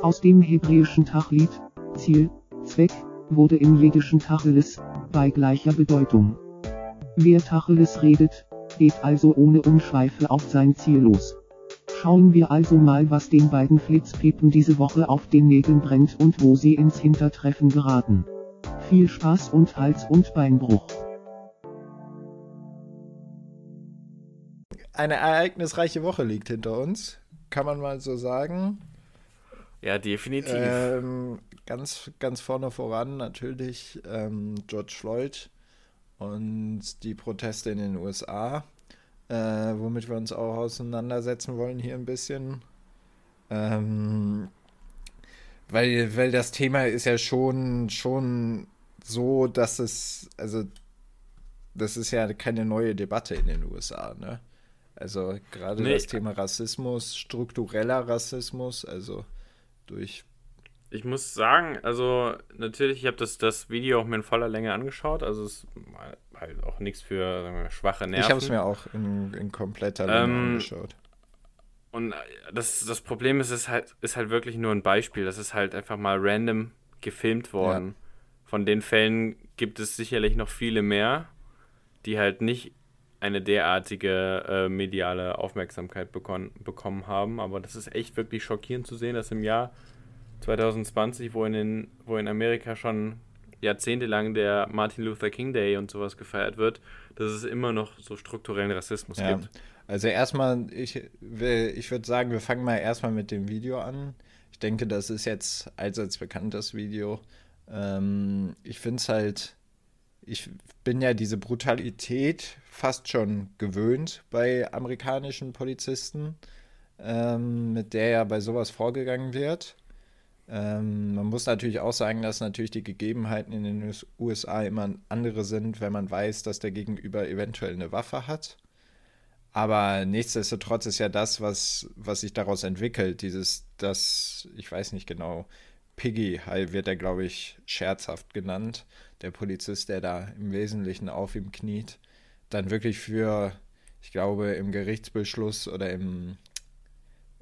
Aus dem hebräischen Tachlit, Ziel, Zweck, wurde im jiddischen Tacheles, bei gleicher Bedeutung. Wer Tacheles redet, geht also ohne Umschweife auf sein Ziel los. Schauen wir also mal, was den beiden Flitzpepen diese Woche auf den Nägeln brennt und wo sie ins Hintertreffen geraten. Viel Spaß und Hals- und Beinbruch. Eine ereignisreiche Woche liegt hinter uns, kann man mal so sagen. Ja, definitiv. Ähm, ganz, ganz vorne voran natürlich ähm, George Floyd und die Proteste in den USA, äh, womit wir uns auch auseinandersetzen wollen hier ein bisschen. Ähm, weil, weil das Thema ist ja schon, schon so, dass es, also das ist ja keine neue Debatte in den USA, ne? Also gerade Nee. das Thema Rassismus, struktureller Rassismus, also durch Ich muss sagen, also natürlich, ich habe das, das Video auch mir in voller Länge angeschaut. Also es ist halt auch nichts für wir, schwache Nerven. Ich habe es mir auch in, in kompletter Länge Ähm, angeschaut. Und das, das Problem ist, es ist halt, ist halt wirklich nur ein Beispiel. Das ist halt einfach mal random gefilmt worden. Von den Fällen gibt es sicherlich noch viele mehr, die halt nicht eine derartige äh, mediale Aufmerksamkeit bekon bekommen haben. Aber das ist echt wirklich schockierend zu sehen, dass im Jahr 2020, wo in, den, wo in Amerika schon jahrzehntelang der Martin Luther King Day und sowas gefeiert wird, dass es immer noch so strukturellen Rassismus Ja. gibt. Also erstmal, ich, will- ich würde sagen, wir fangen mal erstmal mit dem Video an. Ich denke, das ist jetzt allseits bekannt, das Video. Ähm, ich finde es halt, ich bin ja diese Brutalität fast schon gewöhnt bei amerikanischen Polizisten, ähm, mit der ja bei sowas vorgegangen wird. Ähm, man muss natürlich auch sagen, dass natürlich die Gegebenheiten in den US- USA immer andere sind, wenn man weiß, dass der Gegenüber eventuell eine Waffe hat. Aber nichtsdestotrotz ist ja das, was, was sich daraus entwickelt, dieses, das, ich weiß nicht genau, Piggy wird er, glaube ich, scherzhaft genannt, der Polizist, der da im Wesentlichen auf ihm kniet, dann wirklich für, ich glaube, im Gerichtsbeschluss oder im,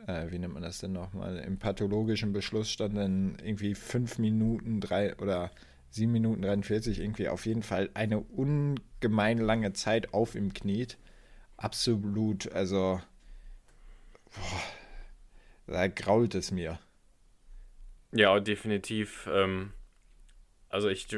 äh, wie nennt man das denn nochmal, im pathologischen Beschluss stand dann irgendwie fünf Minuten, drei oder sieben Minuten 43, irgendwie auf jeden Fall eine ungemein lange Zeit auf ihm kniet absolut, also boah, da grault es mir. Ja, definitiv. Ähm, also ich,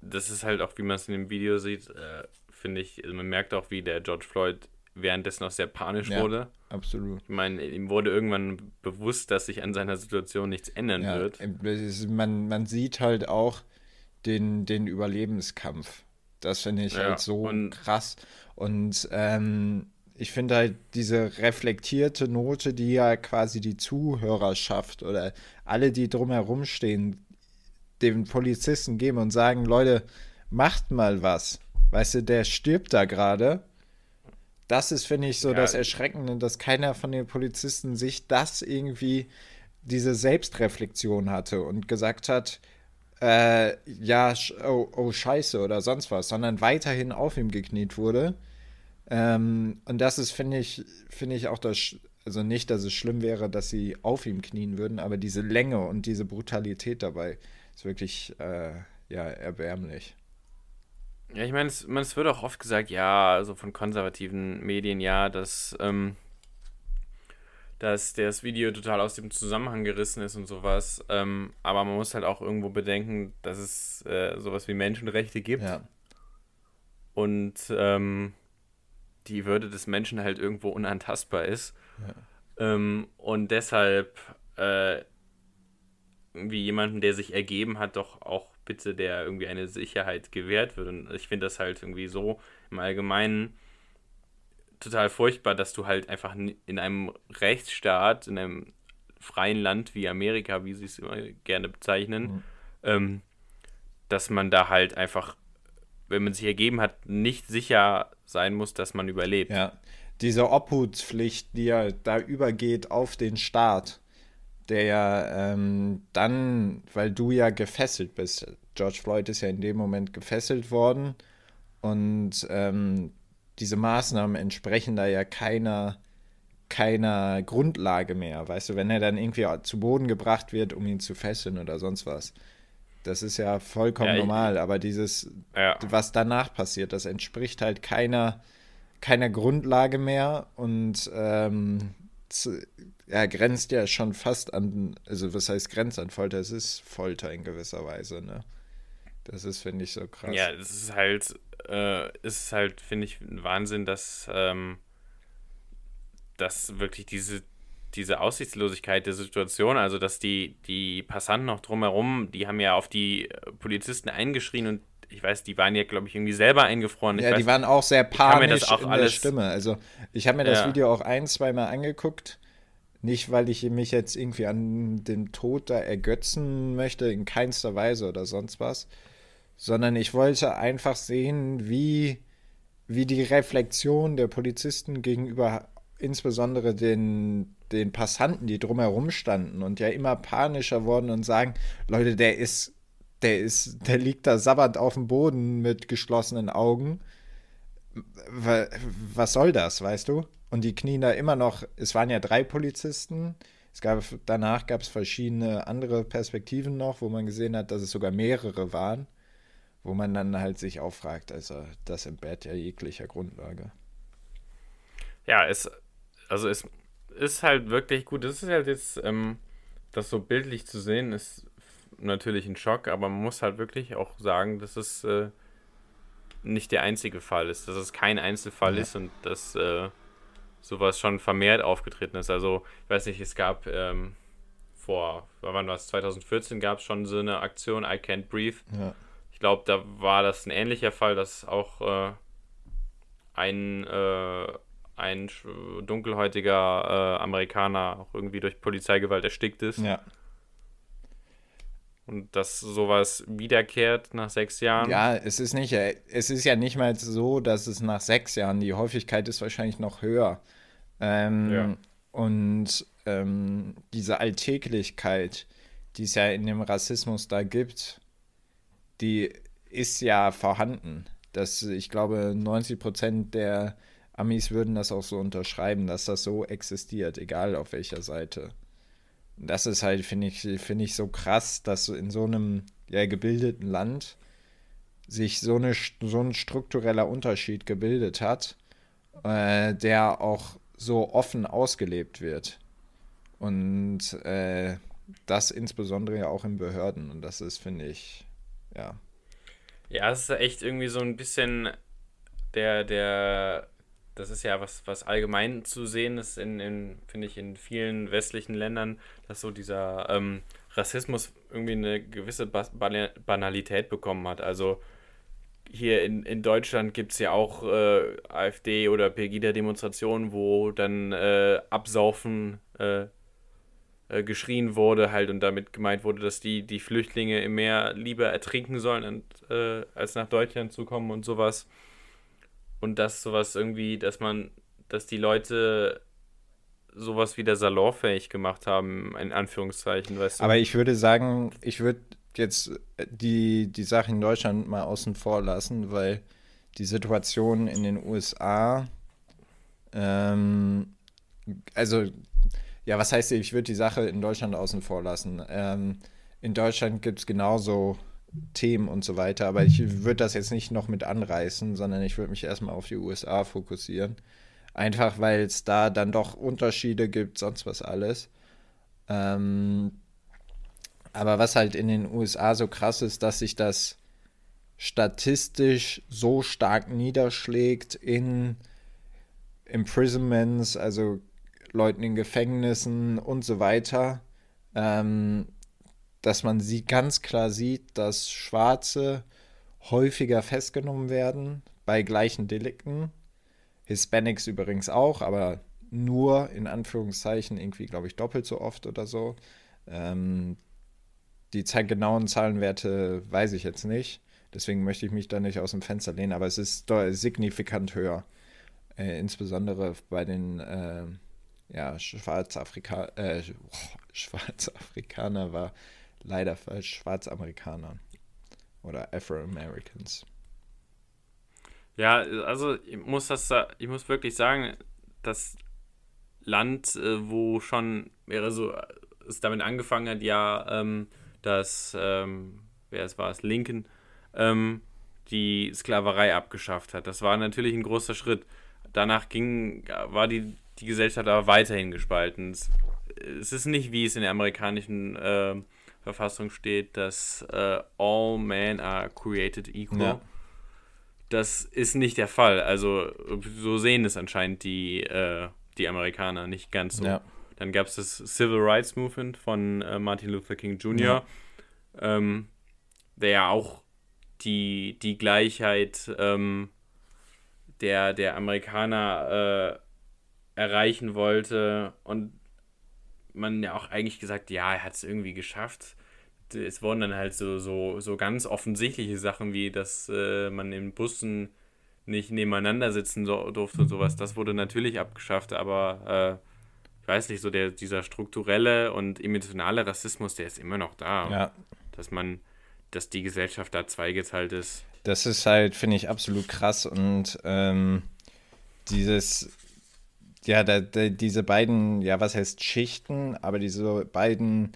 das ist halt auch, wie man es in dem Video sieht, äh, finde ich, also man merkt auch, wie der George Floyd währenddessen auch sehr panisch Ja. wurde. Absolut. Ich meine, ihm wurde irgendwann bewusst, dass sich an seiner Situation nichts ändern Ja, wird. ist- man, man sieht halt auch den, den Überlebenskampf. Das finde ich Ja, halt so und- krass. Und ähm, ich finde halt diese reflektierte Note, die ja quasi die Zuhörerschaft oder alle, die drumherum stehen, den Polizisten geben und sagen, Leute, macht mal was. Weißt du, der stirbt da gerade. Das ist, finde ich, so Ja. das Erschreckende, dass keiner von den Polizisten sich das irgendwie, diese Selbstreflexion hatte und gesagt hat, äh, ja, oh, oh, scheiße oder sonst was, sondern weiterhin auf ihm gekniet wurde. Ähm, und das ist, finde ich, finde ich auch das, also nicht, dass es schlimm wäre, dass sie auf ihm knien würden, aber diese Länge und diese Brutalität dabei ist wirklich, äh, ja, erbärmlich. Ja, ich meine, es, man, es wird auch oft gesagt, ja, also von konservativen Medien, ja, dass, ähm, dass das Video total aus dem Zusammenhang gerissen ist und sowas. Ähm, aber man muss halt auch irgendwo bedenken, dass es äh, sowas wie Menschenrechte gibt. Ja, und ähm, die Würde des Menschen halt irgendwo unantastbar ist. Ähm, und deshalb äh, irgendwie jemanden, der sich ergeben hat, doch auch bitte der irgendwie eine Sicherheit gewährt wird. Und ich finde das halt irgendwie so im Allgemeinen total furchtbar, dass du halt einfach in einem Rechtsstaat, in einem freien Land wie Amerika, wie sie es immer gerne bezeichnen, Mhm. ähm, dass man da halt einfach, wenn man sich ergeben hat, nicht sicher sein muss, dass man überlebt. ja. Diese Obhutspflicht, die ja da übergeht auf den Staat, der ja ähm, dann, weil du ja gefesselt bist, George Floyd ist ja in dem Moment gefesselt worden und ähm, diese Maßnahmen entsprechen da ja keiner keiner Grundlage mehr, weißt du, wenn er dann irgendwie zu Boden gebracht wird, um ihn zu fesseln oder sonst was. Das ist ja vollkommen ja, normal, aber dieses, ja. was danach passiert, das entspricht halt keiner, keiner Grundlage mehr und ähm, er grenzt ja schon fast an, also was heißt grenzt an Folter? Es ist Folter in gewisser Weise, ne? Das ist, finde ich, so krass. Ja, es ist halt, äh, ist halt, finde ich, ein Wahnsinn, dass, ähm, dass wirklich diese, diese Aussichtslosigkeit der Situation, also dass die, die Passanten noch drumherum, die haben ja auf die Polizisten eingeschrien und ich weiß, die waren ja, glaube ich, irgendwie selber eingefroren. Ich ja, weiß, die waren auch sehr panisch auch in alles, der Stimme. Also ich habe mir das ja. Video auch ein, zweimal angeguckt. Nicht, weil ich mich jetzt irgendwie an den Tod da ergötzen möchte, in keinster Weise oder sonst was, sondern ich wollte einfach sehen, wie, wie die Reflexion der Polizisten gegenüber insbesondere den, den Passanten, die drumherum standen und ja immer panischer wurden und sagen, Leute, der ist der ist, der liegt da sabbernd auf dem Boden mit geschlossenen Augen. Was soll das, weißt du? Und die knien da immer noch, es waren ja drei Polizisten. Es gab, danach gab es verschiedene andere Perspektiven noch, wo man gesehen hat, dass es sogar mehrere waren, wo man dann halt sich auch fragt, also das entbehrt ja jeglicher Grundlage. Ja, es, also es ist halt wirklich gut. Es ist halt jetzt, ähm, das so bildlich zu sehen, ist natürlich ein Schock, aber man muss halt wirklich auch sagen, dass es äh, nicht der einzige Fall ist, dass es kein Einzelfall ja. ist und dass äh, sowas schon vermehrt aufgetreten ist. Also, ich weiß nicht, es gab ähm, vor, wann war es, 2014 gab es schon so eine Aktion, I Can't Breathe. Ja. Ich glaube, da war das ein ähnlicher Fall, dass auch äh, ein, äh, ein dunkelhäutiger äh, Amerikaner auch irgendwie durch Polizeigewalt erstickt ist. Ja. Und dass sowas wiederkehrt nach sechs Jahren? Ja, es ist nicht, äh, es ist ja nicht mal so, dass es nach sechs Jahren, die Häufigkeit ist wahrscheinlich noch höher. Ähm, ja. Und ähm, diese Alltäglichkeit, die es ja in dem Rassismus da gibt, die ist ja vorhanden. Das, ich glaube, 90 Prozent der Amis würden das auch so unterschreiben, dass das so existiert, egal auf welcher Seite das ist halt, finde ich, finde ich so krass, dass in so einem ja, gebildeten Land sich so, eine, so ein struktureller Unterschied gebildet hat, äh, der auch so offen ausgelebt wird. Und äh, das insbesondere ja auch in Behörden. Und das ist, finde ich, ja. Ja, es ist echt irgendwie so ein bisschen der, der das ist ja was, was allgemein zu sehen ist, in, in finde ich, in vielen westlichen Ländern, dass so dieser ähm, Rassismus irgendwie eine gewisse Banalität bekommen hat. Also hier in, in Deutschland gibt es ja auch äh, AfD- oder Pegida-Demonstrationen, wo dann äh, Absaufen äh, äh, geschrien wurde halt und damit gemeint wurde, dass die, die Flüchtlinge im Meer lieber ertrinken sollen, und, äh, als nach Deutschland zu kommen und sowas und dass sowas irgendwie, dass man, dass die Leute sowas wieder salonfähig gemacht haben, in Anführungszeichen, weißt du. Aber ich würde sagen, ich würde jetzt die, die Sache in Deutschland mal außen vor lassen, weil die Situation in den USA, ähm, also, ja, was heißt, ich würde die Sache in Deutschland außen vor lassen. Ähm, in Deutschland gibt es genauso Themen und so weiter. Aber ich würde das jetzt nicht noch mit anreißen, sondern ich würde mich erstmal auf die USA fokussieren. Einfach weil es da dann doch Unterschiede gibt, sonst was alles. Ähm, aber was halt in den USA so krass ist, dass sich das statistisch so stark niederschlägt in Imprisonments, also Leuten in Gefängnissen und so weiter. Ähm, dass man sie ganz klar sieht, dass Schwarze häufiger festgenommen werden bei gleichen Delikten. Hispanics übrigens auch, aber nur in Anführungszeichen irgendwie, glaube ich, doppelt so oft oder so. Ähm, die genauen Zahlenwerte weiß ich jetzt nicht. Deswegen möchte ich mich da nicht aus dem Fenster lehnen, aber es ist signifikant höher. Äh, insbesondere bei den äh, ja, Schwarzafrika äh, Schwarzafrikaner war leider falsch, Schwarzamerikaner oder Afro-Americans. Ja, also ich muss das, ich muss wirklich sagen, dass Land, äh, wo schon wäre so es damit angefangen hat, ja, ähm, dass, ähm, wer es war, es Lincoln, ähm, die Sklaverei abgeschafft hat. Das war natürlich ein großer Schritt. Danach ging, war die, die Gesellschaft aber weiterhin gespalten. Es, es ist nicht, wie es in der amerikanischen äh, Verfassung steht, dass äh, all men are created equal. Ja. Das ist nicht der Fall. Also so sehen es anscheinend die, äh, die Amerikaner nicht ganz so. Ja. Dann gab es das Civil Rights Movement von äh, Martin Luther King Jr., ja. ähm, der ja auch die, die Gleichheit ähm, der, der Amerikaner äh, erreichen wollte und man ja auch eigentlich gesagt, ja, er hat es irgendwie geschafft. Es wurden dann halt so, so, so ganz offensichtliche Sachen wie, dass äh, man in Bussen nicht nebeneinander sitzen so, durfte und sowas. Das wurde natürlich abgeschafft, aber äh, ich weiß nicht, so der, dieser strukturelle und emotionale Rassismus, der ist immer noch da. Ja. Dass man, dass die Gesellschaft da zweigeteilt ist. Das ist halt, finde ich, absolut krass und ähm, dieses, ja, da, da, diese beiden, ja, was heißt Schichten, aber diese beiden,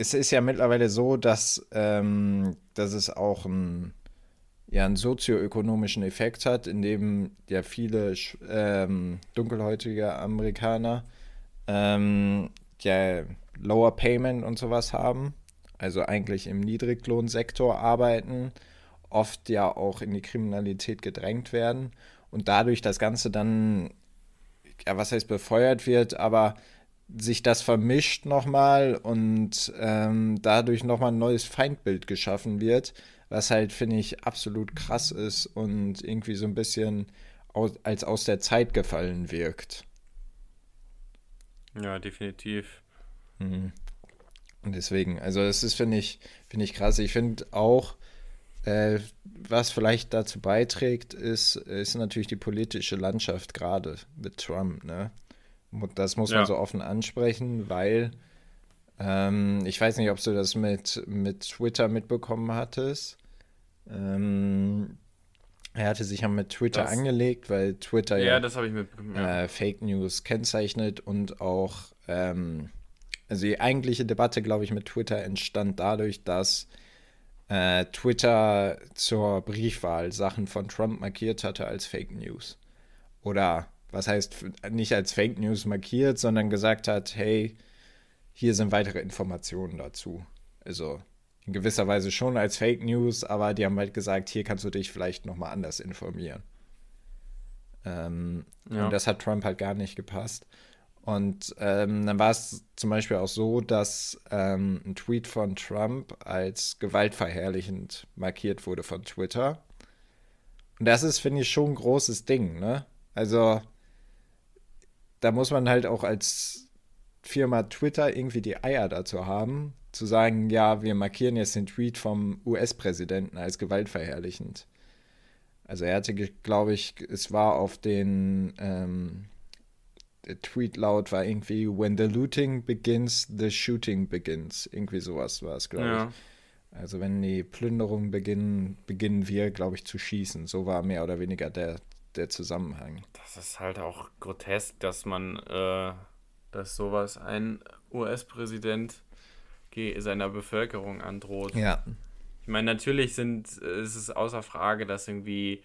es ist ja mittlerweile so, dass, ähm, dass es auch ein, ja, einen sozioökonomischen Effekt hat, in dem ja viele ähm, dunkelhäutige Amerikaner ähm, ja Lower Payment und sowas haben, also eigentlich im Niedriglohnsektor arbeiten, oft ja auch in die Kriminalität gedrängt werden. Und dadurch das Ganze dann, ja, was heißt befeuert wird, aber sich das vermischt nochmal und ähm, dadurch nochmal ein neues Feindbild geschaffen wird, was halt, finde ich, absolut krass ist und irgendwie so ein bisschen aus, als aus der Zeit gefallen wirkt. Ja, definitiv. Mhm. Und deswegen, also das ist, finde ich, finde ich krass. Ich finde auch, äh, was vielleicht dazu beiträgt, ist, ist natürlich die politische Landschaft gerade mit Trump, ne? Das muss man ja. so offen ansprechen, weil ähm, ich weiß nicht, ob du das mit, mit Twitter mitbekommen hattest. Ähm, er hatte sich ja mit Twitter das, angelegt, weil Twitter ja, ja ja. äh, Fake News kennzeichnet und auch, ähm, also die eigentliche Debatte, glaube ich, mit Twitter entstand dadurch, dass äh, Twitter zur Briefwahl Sachen von Trump markiert hatte als Fake News. Oder was heißt nicht als Fake News markiert, sondern gesagt hat, hey, hier sind weitere Informationen dazu. Also in gewisser Weise schon als Fake News, aber die haben halt gesagt, hier kannst du dich vielleicht nochmal anders informieren. Ähm, ja. Und das hat Trump halt gar nicht gepasst. Und ähm, dann war es zum Beispiel auch so, dass ähm, ein Tweet von Trump als gewaltverherrlichend markiert wurde von Twitter. Und das ist, finde ich, schon ein großes Ding, ne? Also, da muss man halt auch als Firma Twitter irgendwie die Eier dazu haben, zu sagen, ja, wir markieren jetzt den Tweet vom US-Präsidenten als gewaltverherrlichend. Also er hatte, glaube ich, es war auf den, ähm, Tweet laut war irgendwie, when the looting begins, the shooting begins. Irgendwie sowas war es, glaube ja. ich. Also wenn die Plünderung beginnen, beginnen wir, glaube ich, zu schießen. So war mehr oder weniger der, der Zusammenhang. Das ist halt auch grotesk, dass man, äh, dass sowas ein US-Präsident seiner Bevölkerung androht. Ja. Ich meine, natürlich sind, ist es außer Frage, dass irgendwie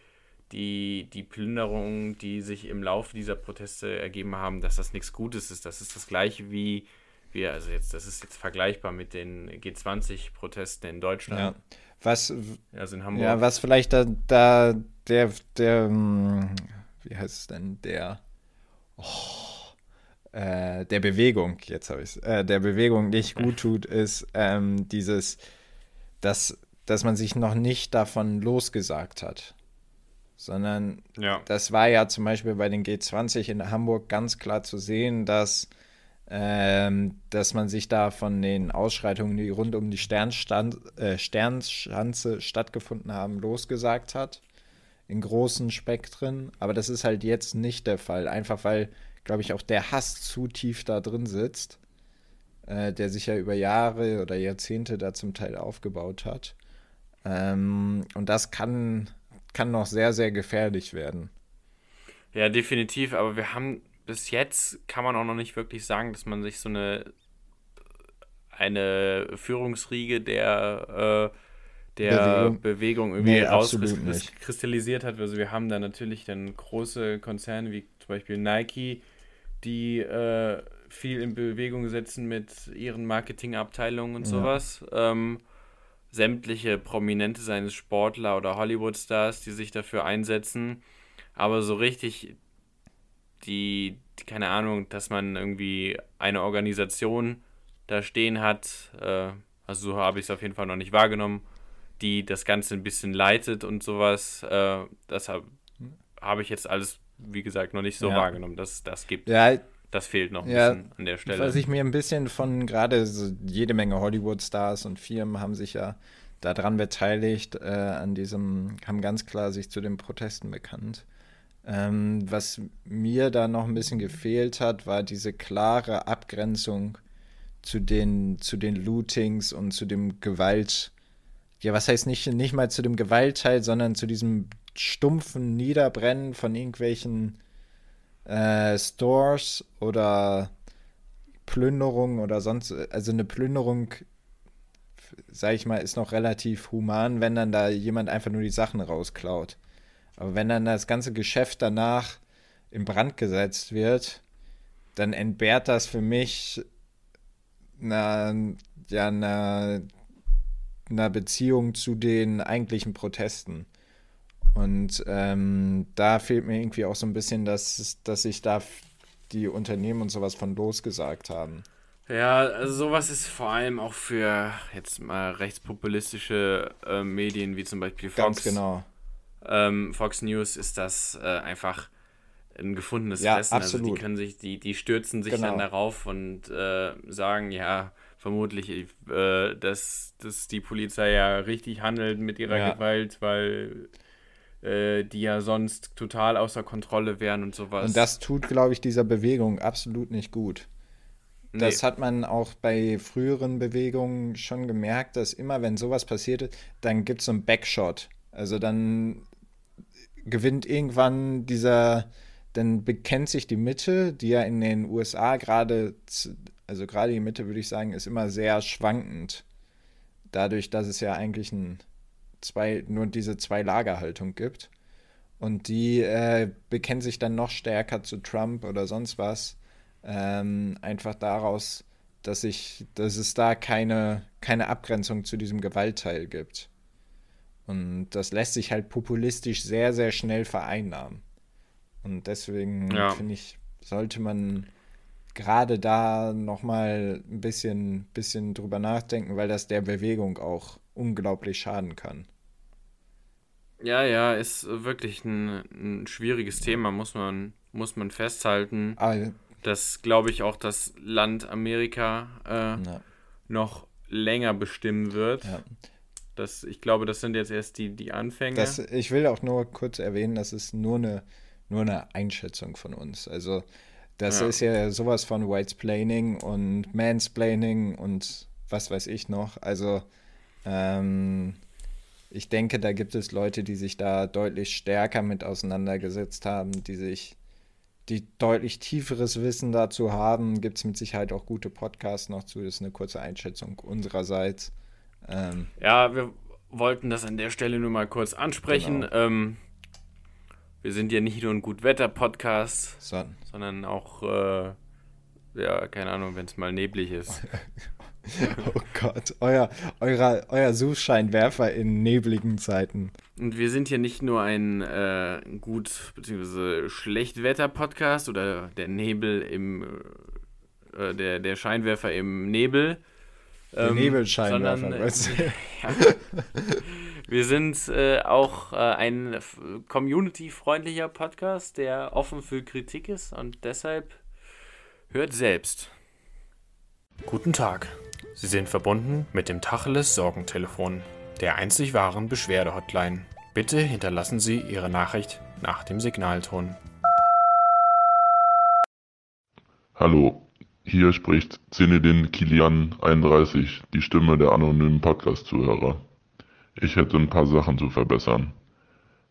die, die Plünderungen, die sich im Laufe dieser Proteste ergeben haben, dass das nichts Gutes ist. Das ist das gleiche wie wir, also jetzt, das ist jetzt vergleichbar mit den G20-Protesten in Deutschland. Ja. Was, also in Hamburg. Ja, was vielleicht da, da der, der, hm, wie heißt es denn, der, oh, äh, der Bewegung, jetzt habe ich es, äh, der Bewegung nicht gut tut, ist ähm, dieses, dass, dass man sich noch nicht davon losgesagt hat. Sondern ja. das war ja zum Beispiel bei den G20 in Hamburg ganz klar zu sehen, dass, ähm, dass man sich da von den Ausschreitungen, die rund um die Sternstand, äh, Sternschanze stattgefunden haben, losgesagt hat. In großen Spektren. Aber das ist halt jetzt nicht der Fall. Einfach weil glaube ich, auch der Hass zu tief da drin sitzt, äh, der sich ja über Jahre oder Jahrzehnte da zum Teil aufgebaut hat. Ähm, und das kann, kann noch sehr, sehr gefährlich werden. Ja, definitiv, aber wir haben bis jetzt kann man auch noch nicht wirklich sagen, dass man sich so eine eine Führungsriege der äh, der Bewegung, Bewegung irgendwie nee, rauskristallisiert hat. Also wir haben da natürlich dann große Konzerne wie zum Beispiel Nike, die äh, viel in Bewegung setzen mit ihren Marketingabteilungen und sowas. Ja. Ähm, sämtliche Prominente, seines Sportler oder Hollywood-Stars, die sich dafür einsetzen. Aber so richtig die, die, keine Ahnung, dass man irgendwie eine Organisation da stehen hat, äh, also so habe ich es auf jeden Fall noch nicht wahrgenommen, die das Ganze ein bisschen leitet und sowas. Äh, das habe hab ich jetzt alles, wie gesagt, noch nicht so ja. wahrgenommen, dass das gibt. Ja, das fehlt noch ein ja, bisschen an der Stelle. Was ich mir ein bisschen von gerade so jede Menge Hollywood-Stars und Firmen haben sich ja daran beteiligt, äh, an diesem, haben ganz klar sich zu den Protesten bekannt. Ähm, was mir da noch ein bisschen gefehlt hat, war diese klare Abgrenzung zu den, zu den Lootings und zu dem Gewalt. Ja, was heißt nicht, nicht mal zu dem Gewaltteil, sondern zu diesem stumpfen Niederbrennen von irgendwelchen äh, Stores oder Plünderung oder sonst, also eine Plünderung, sag ich mal, ist noch relativ human, wenn dann da jemand einfach nur die Sachen rausklaut. Aber wenn dann das ganze Geschäft danach in Brand gesetzt wird, dann entbehrt das für mich einer, ja, einer, einer Beziehung zu den eigentlichen Protesten. Und ähm, da fehlt mir irgendwie auch so ein bisschen, dass, dass sich da die Unternehmen und sowas von losgesagt haben. Ja, also sowas ist vor allem auch für jetzt mal rechtspopulistische äh, Medien wie zum Beispiel Fox. Ganz genau. Ähm, Fox News ist das äh, einfach ein gefundenes ja, Fressen. Absolut. Also die können sich, die, die stürzen sich genau. dann darauf und äh, sagen, ja, vermutlich, äh, dass, dass die Polizei ja richtig handelt mit ihrer ja. Gewalt, weil äh, die ja sonst total außer Kontrolle wären und sowas. Und das tut, glaube ich, dieser Bewegung absolut nicht gut. Das nee. hat man auch bei früheren Bewegungen schon gemerkt, dass immer, wenn sowas passiert, dann gibt es so einen Backshot. Also dann gewinnt irgendwann dieser, dann bekennt sich die Mitte, die ja in den USA gerade, also gerade die Mitte würde ich sagen, ist immer sehr schwankend. Dadurch, dass es ja eigentlich ein zwei, nur diese Zwei-Lager-Haltung gibt. Und die äh, bekennen sich dann noch stärker zu Trump oder sonst was. Ähm, einfach daraus, dass, ich, dass es da keine, keine Abgrenzung zu diesem Gewaltteil gibt. Und das lässt sich halt populistisch sehr, sehr schnell vereinnahmen. Und deswegen ja. finde ich, sollte man gerade da nochmal ein bisschen, bisschen drüber nachdenken, weil das der Bewegung auch unglaublich schaden kann. Ja, ja, ist wirklich ein, ein schwieriges Thema, muss man, muss man festhalten. Ah, dass, glaube ich, auch das Land Amerika äh, noch länger bestimmen wird. Ja. Das, ich glaube, das sind jetzt erst die, die Anfänge. Das, ich will auch nur kurz erwähnen, das ist nur eine, nur eine Einschätzung von uns. Also, das ja. ist ja sowas von Whitesplaining und Mansplaining und was weiß ich noch. Also, ähm, ich denke, da gibt es Leute, die sich da deutlich stärker mit auseinandergesetzt haben, die sich, die deutlich tieferes Wissen dazu haben. Gibt es mit Sicherheit auch gute Podcasts noch zu. Das ist eine kurze Einschätzung unsererseits. Ähm, ja, wir wollten das an der Stelle nur mal kurz ansprechen. Genau. Ähm, wir sind ja nicht nur ein Gutwetter-Podcast, so. sondern auch, äh, ja, keine Ahnung, wenn es mal neblig ist. Oh Gott, euer, euer, euer Suchscheinwerfer in nebligen Zeiten. Und wir sind hier nicht nur ein äh, gut bzw. Schlechtwetter-Podcast oder der Nebel im äh, der, der Scheinwerfer im Nebel. Der ähm, Nebelscheinwerfer, sondern, weißt du? ja, wir sind äh, auch äh, ein community-freundlicher Podcast, der offen für Kritik ist und deshalb hört selbst. Guten Tag. Sie sind verbunden mit dem Tacheles Sorgentelefon, der einzig wahren Beschwerde-Hotline. Bitte hinterlassen Sie Ihre Nachricht nach dem Signalton. Hallo, hier spricht Zenedin Kilian 31, die Stimme der anonymen Podcast-Zuhörer. Ich hätte ein paar Sachen zu verbessern.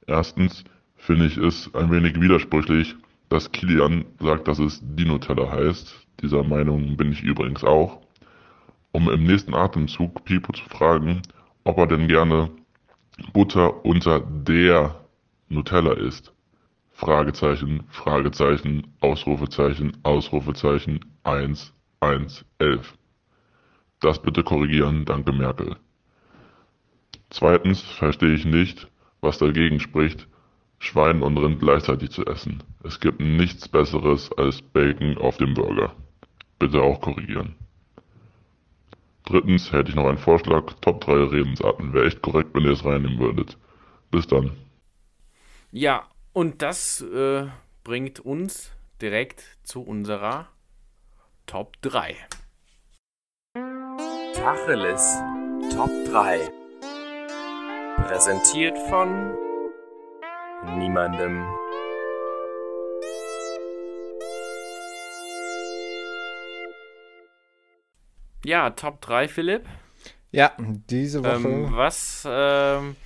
Erstens finde ich es ein wenig widersprüchlich, dass Kilian sagt, dass es die Nutella heißt. Dieser Meinung bin ich übrigens auch. Um im nächsten Atemzug Pipo zu fragen, ob er denn gerne Butter unter der Nutella isst. Fragezeichen, Fragezeichen, Ausrufezeichen, Ausrufezeichen, 1, 1, 11. Das bitte korrigieren, danke Merkel. Zweitens verstehe ich nicht, was dagegen spricht, Schwein und Rind gleichzeitig zu essen. Es gibt nichts Besseres als Bacon auf dem Burger. Bitte auch korrigieren. Drittens hätte ich noch einen Vorschlag. Top 3 Redensarten. Wäre echt korrekt, wenn ihr es reinnehmen würdet. Bis dann. Ja, und das äh, bringt uns direkt zu unserer Top 3. Tacheles Top 3. Präsentiert von niemandem. Ja, Top 3, Philipp. Ja, diese Woche. Ähm, was ähm,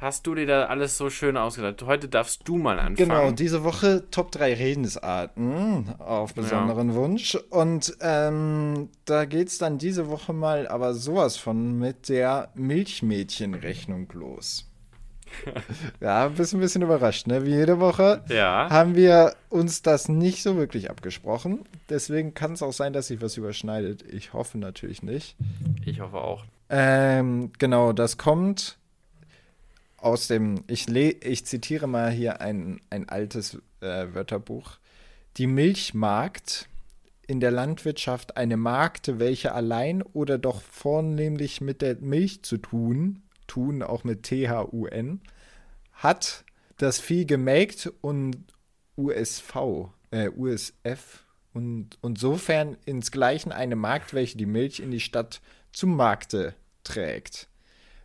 hast du dir da alles so schön ausgedacht? Heute darfst du mal anfangen. Genau, diese Woche Top 3 Redensarten auf besonderen ja. Wunsch. Und ähm, da geht es dann diese Woche mal aber sowas von mit der Milchmädchenrechnung los. ja, bist ein bisschen überrascht, ne? Wie jede Woche ja. haben wir uns das nicht so wirklich abgesprochen. Deswegen kann es auch sein, dass sich was überschneidet. Ich hoffe natürlich nicht. Ich hoffe auch. Ähm, genau, das kommt aus dem, ich, ich zitiere mal hier ein, ein altes äh, Wörterbuch. Die Milchmarkt in der Landwirtschaft eine Magd, welche allein oder doch vornehmlich mit der Milch zu tun, tun auch mit T-H-U-N, hat das Vieh gemägt und USV, äh, USF und, und sofern insgleichen eine Magd, welche die Milch in die Stadt zum Markte trägt.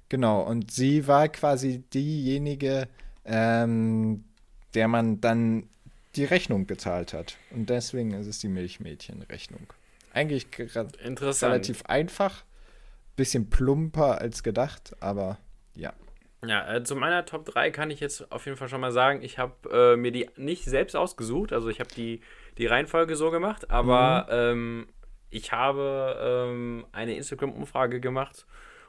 Genau, und sie war quasi diejenige, ähm, der man dann die Rechnung gezahlt hat. Und deswegen ist es die Milchmädchenrechnung. Eigentlich relativ einfach, bisschen plumper als gedacht, aber ja. Ja, äh, zu meiner Top 3 kann ich jetzt auf jeden Fall schon mal sagen, ich habe äh, mir die nicht selbst ausgesucht, also ich habe die, die Reihenfolge so gemacht, aber mhm. ähm, ich habe ähm, eine Instagram-Umfrage gemacht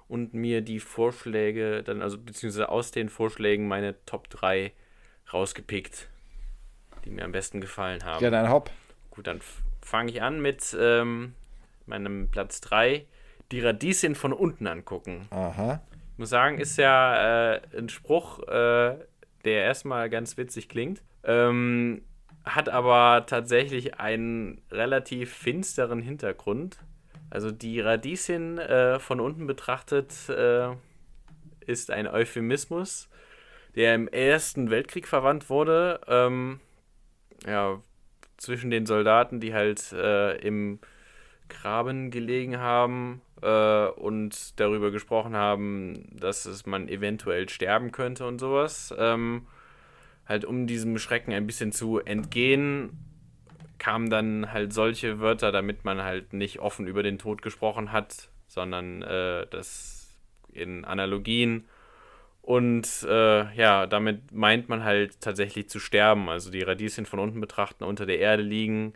und mir die Vorschläge dann, also beziehungsweise aus den Vorschlägen meine Top 3 rausgepickt, die mir am besten gefallen haben. Ja, dann hopp. Gut, dann fange ich an mit ähm, meinem Platz 3, die Radieschen von unten angucken. Aha. Ich muss sagen, ist ja äh, ein Spruch, äh, der erstmal ganz witzig klingt. Ähm, hat aber tatsächlich einen relativ finsteren Hintergrund. Also die Radieschen äh, von unten betrachtet äh, ist ein Euphemismus, der im Ersten Weltkrieg verwandt wurde. Ähm, ja, zwischen den Soldaten, die halt äh, im Graben gelegen haben äh, und darüber gesprochen haben, dass es man eventuell sterben könnte und sowas. Ähm, halt um diesem Schrecken ein bisschen zu entgehen, kamen dann halt solche Wörter, damit man halt nicht offen über den Tod gesprochen hat, sondern äh, das in Analogien. Und äh, ja, damit meint man halt tatsächlich zu sterben. Also die Radieschen von unten betrachten, unter der Erde liegen,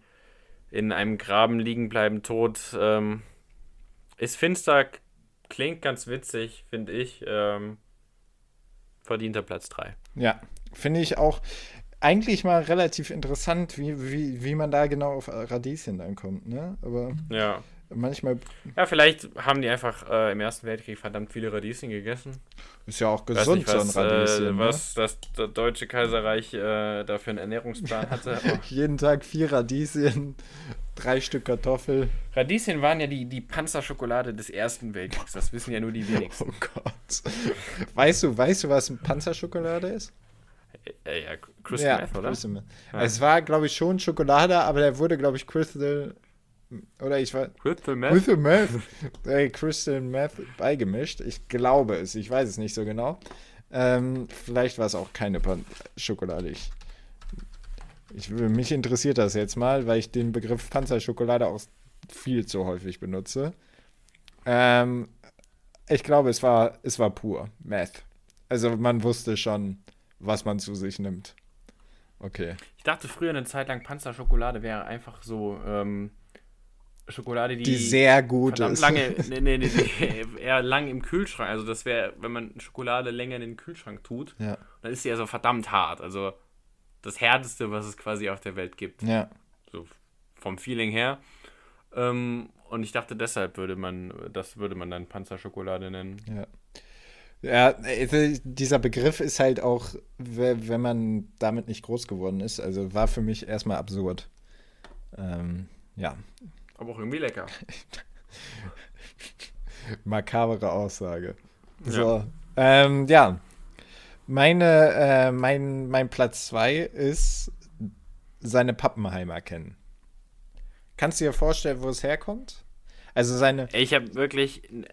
in einem Graben liegen bleiben, tot. Ähm, ist finster, klingt ganz witzig, finde ich. Ähm, verdienter Platz 3. Ja, finde ich auch eigentlich mal relativ interessant, wie, wie, wie man da genau auf Radieschen dann kommt, ne? Aber ja. manchmal. Ja, vielleicht haben die einfach äh, im Ersten Weltkrieg verdammt viele Radieschen gegessen. Ist ja auch gesund, nicht, was, so ein Radieschen. Äh, ne? Was das, das Deutsche Kaiserreich äh, dafür einen Ernährungsplan hatte. Jeden Tag vier Radieschen, drei Stück Kartoffel. Radieschen waren ja die, die Panzerschokolade des Ersten Weltkriegs. Das wissen ja nur die wenigsten. Oh Gott. Weißt du, weißt du, was Panzerschokolade ist? Äh, ja, Crystal ja, Meth, oder? Crystal Meth. Ja. Es war, glaube ich, schon Schokolade, aber der wurde, glaube ich, Crystal. Oder ich war. Crystal Meth? Crystal Meth. äh, Crystal Meth beigemischt. Ich glaube es. Ich weiß es nicht so genau. Ähm, vielleicht war es auch keine Pan Schokolade. Ich, ich, mich interessiert das jetzt mal, weil ich den Begriff Panzerschokolade auch viel zu häufig benutze. Ähm, ich glaube, es war, es war pur Meth. Also man wusste schon, was man zu sich nimmt. Okay. Ich dachte früher eine Zeit lang, Panzerschokolade wäre einfach so ähm, Schokolade, die, Die sehr gut verdammt ist. lange, nee, nee, nee, nee, eher lang im Kühlschrank. Also das wäre, wenn man Schokolade länger in den Kühlschrank tut, Ja, dann ist sie ja so verdammt hart. Also das härteste, was es quasi auf der Welt gibt. ja. So vom Feeling her. Ähm, und ich dachte, deshalb würde man, das würde man dann Panzerschokolade nennen. Ja. Ja, dieser Begriff ist halt auch, we- wenn man damit nicht groß geworden ist, also war für mich erstmal absurd. Ähm, ja, Aber auch irgendwie lecker. makabere Aussage. So, ähm, ja. Meine, äh, mein, mein Platz 2 ist seine Pappenheimer kennen. Kannst du dir vorstellen, wo es herkommt? Also seine, Ich habe wirklich äh,